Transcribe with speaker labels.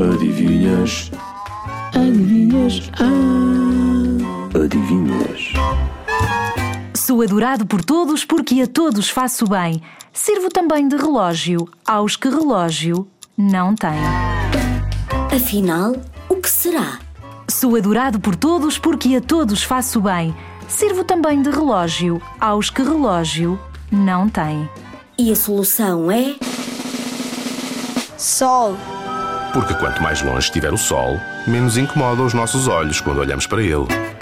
Speaker 1: Adivinhas?
Speaker 2: Adivinhas? Ah!
Speaker 1: Adivinhas?
Speaker 3: Sou adorado por todos porque a todos faço bem. Sirvo também de relógio aos que relógio não têm.
Speaker 4: Afinal, o que será?
Speaker 3: Sou adorado por todos porque a todos faço bem. Sirvo também de relógio aos que relógio não têm.
Speaker 4: E a solução é.
Speaker 5: Sol.
Speaker 6: Porque quanto mais longe estiver o Sol, menos incomoda os nossos olhos quando olhamos para ele.